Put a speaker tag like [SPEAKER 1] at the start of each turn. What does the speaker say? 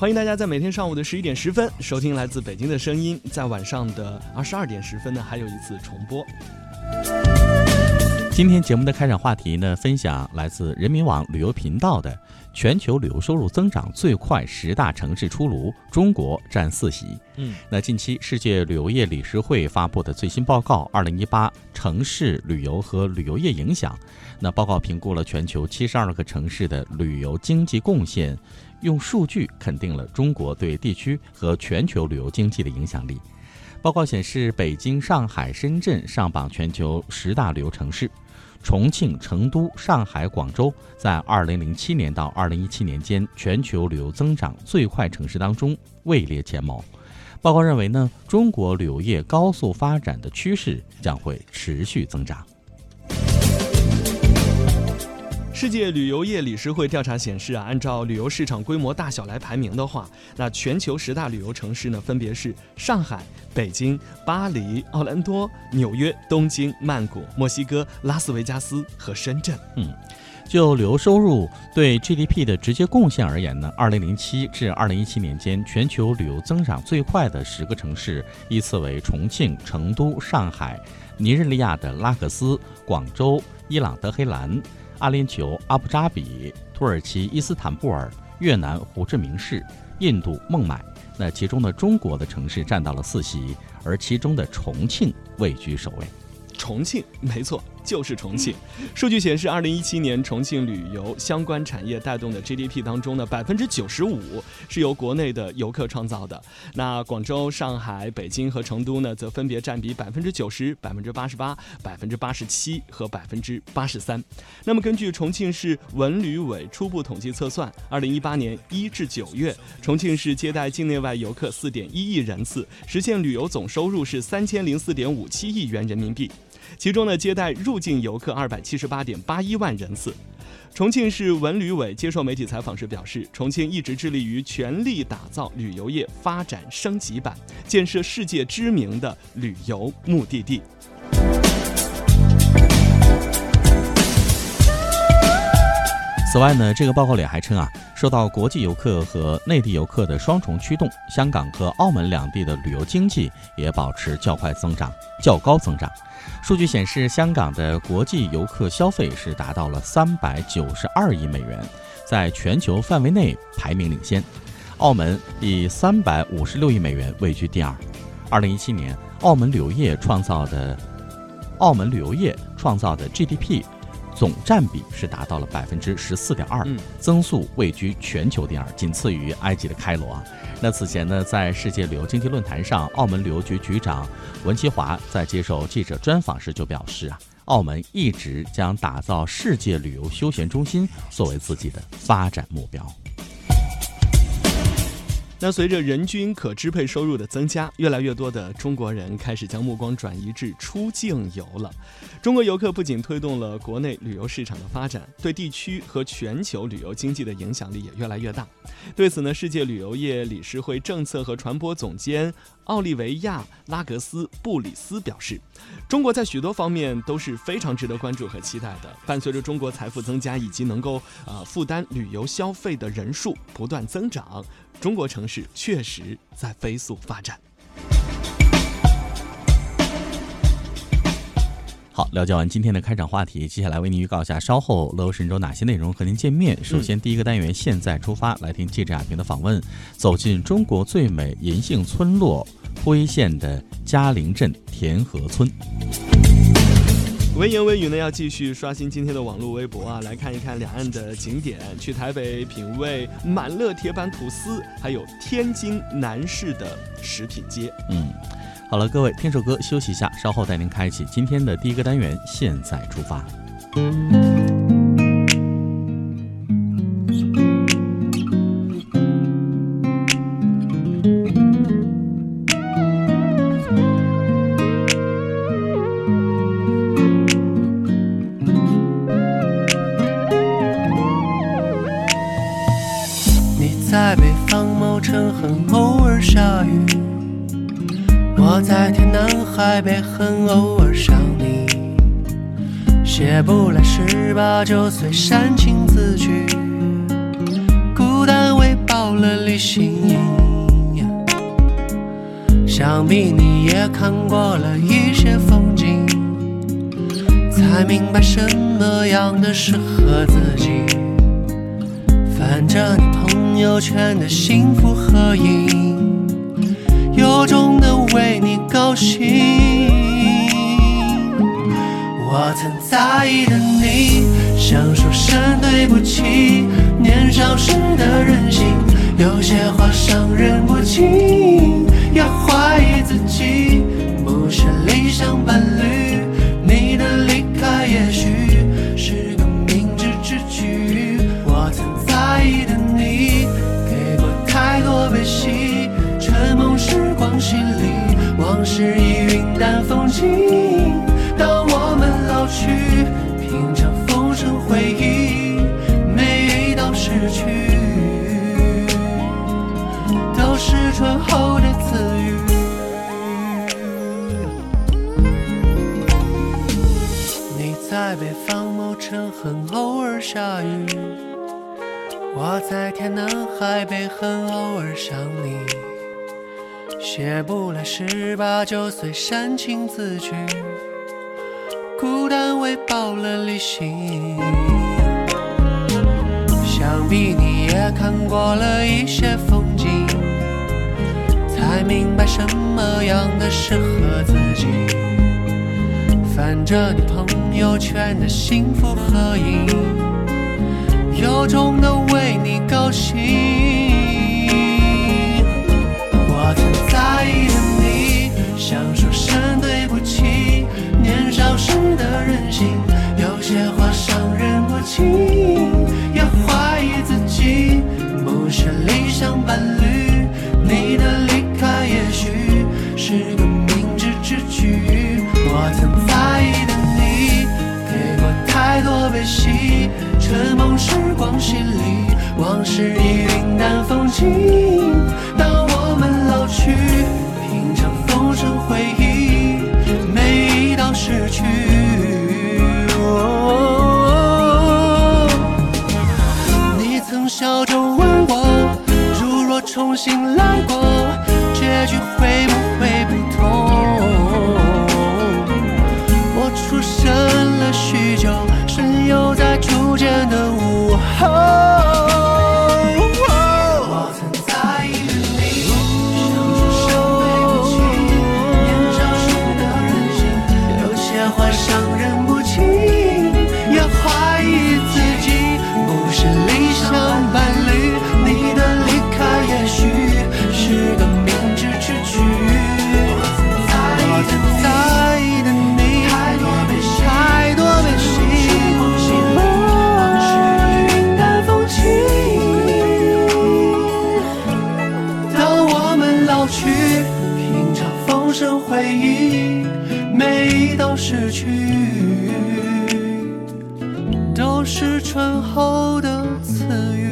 [SPEAKER 1] 欢迎大家在每天上午的十一点十分收听来自北京的声音，在晚上的二十二点十分呢，还有一次重播。
[SPEAKER 2] 今天节目的开展话题呢，分享来自人民网旅游频道的全球旅游收入增长最快十大城市出炉，中国占四席。
[SPEAKER 1] 嗯，
[SPEAKER 2] 那近期世界旅游业理事会发布的最新报告《二零一八城市旅游和旅游业影响》，那报告评估了全球七十二个城市的旅游经济贡献，用数据肯定了中国对地区和全球旅游经济的影响力。报告显示，北京、上海、深圳上榜全球十大旅游城市。重庆、成都、上海、广州在2007年到2017年间全球旅游增长最快城市当中位列前茅。报告认为呢，中国旅游业高速发展的趋势将会持续增长。
[SPEAKER 1] 世界旅游业理事会调查显示啊，按照旅游市场规模大小来排名的话，那全球十大旅游城市呢，分别是上海、北京、巴黎、奥兰多、纽约、东京、曼谷、墨西哥、拉斯维加斯和深圳。
[SPEAKER 2] 嗯，就旅游收入对 GDP 的直接贡献而言呢，2007至2017年间全球旅游增长最快的十个城市依次为重庆、成都、上海、尼日利亚的拉各斯、广州、伊朗德黑兰。阿联酋阿布扎比、土耳其伊斯坦布尔、越南胡志明市、印度孟买，那其中的中国的城市占到了四席，而其中的重庆位居首位。
[SPEAKER 1] 重庆，没错。就是重庆。数据显示，二零一七年重庆旅游相关产业带动的 GDP 当中呢，百分之九十五是由国内的游客创造的。那广州、上海、北京和成都呢，则分别占比百分之九十、百分之八十八、百分之八十七和百分之八十三。那么，根据重庆市文旅委初步统计测算，二零一八年一至九月，重庆市接待境内外游客四点一亿人次，实现旅游总收入是三千零四点五七亿元人民币。其中呢，接待入境游客二百七十八点八一万人次。重庆市文旅委接受媒体采访时表示，重庆一直致力于全力打造旅游业发展升级版，建设世界知名的旅游目的地。
[SPEAKER 2] 此外呢，这个报告里还称啊，受到国际游客和内地游客的双重驱动，香港和澳门两地的旅游经济也保持较快增长、较高增长。数据显示，香港的国际游客消费是达到了三百九十二亿美元，在全球范围内排名领先。澳门以三百五十六亿美元位居第二。二零一七年，澳门旅游业创造的澳门旅游业创造的 GDP。总占比是达到了百分之十四点二，增速位居全球第二，仅次于埃及的开罗啊。那此前呢，在世界旅游经济论坛上，澳门旅游局局长文其华在接受记者专访时就表示啊，澳门一直将打造世界旅游休闲中心作为自己的发展目标。
[SPEAKER 1] 那随着人均可支配收入的增加，越来越多的中国人开始将目光转移至出境游了。中国游客不仅推动了国内旅游市场的发展，对地区和全球旅游经济的影响力也越来越大。对此呢，世界旅游业理事会政策和传播总监奥利维亚·拉格斯布里斯表示：“中国在许多方面都是非常值得关注和期待的。伴随着中国财富增加以及能够呃负担旅游消费的人数不断增长。”中国城市确实在飞速发展。
[SPEAKER 2] 好，了解完今天的开场话题，接下来为您预告一下稍后乐游神州哪些内容和您见面。首先，第一个单元现在出发，来听记者亚平的访问，走进中国最美银杏村落——辉县的嘉陵镇田河村。
[SPEAKER 1] 文言文语呢，要继续刷新今天的网络微博啊，来看一看两岸的景点，去台北品味满乐铁板吐司，还有天津南市的食品街。
[SPEAKER 2] 嗯，好了，各位听首歌休息一下，稍后带您开启今天的第一个单元，现在出发。
[SPEAKER 3] 我在天南海北很偶尔想你。写不来十八九岁煽情字句，孤单喂饱。了离心。想必你也看过了一些风景，才明白什么样的适合自己。翻着你朋友圈的幸福合影，有种为你高兴。我曾在意的你，想说声对不起。年少时的任性，有些话伤人不轻。要怀疑自己，不是理想伴侣在北方某城很偶尔下雨，我在天南海北很偶尔想你。写不来十八九岁煽情字句，孤单喂饱了理性。想必你也看过了一些风景，才明白什么样的适合自己。翻着你朋友圈的幸福合影，由衷的为你高兴。我曾在意的你，想说声对不起。年少时的任性，有些话伤人不轻。也怀疑自己，不是理想伴心里，往事已云淡风轻。当我们老去，品尝风声回忆，每一道失去。你曾笑着问我，如若重新来过，结局会不会老去，品尝风声回忆，每一道失去，都是醇厚的赐予。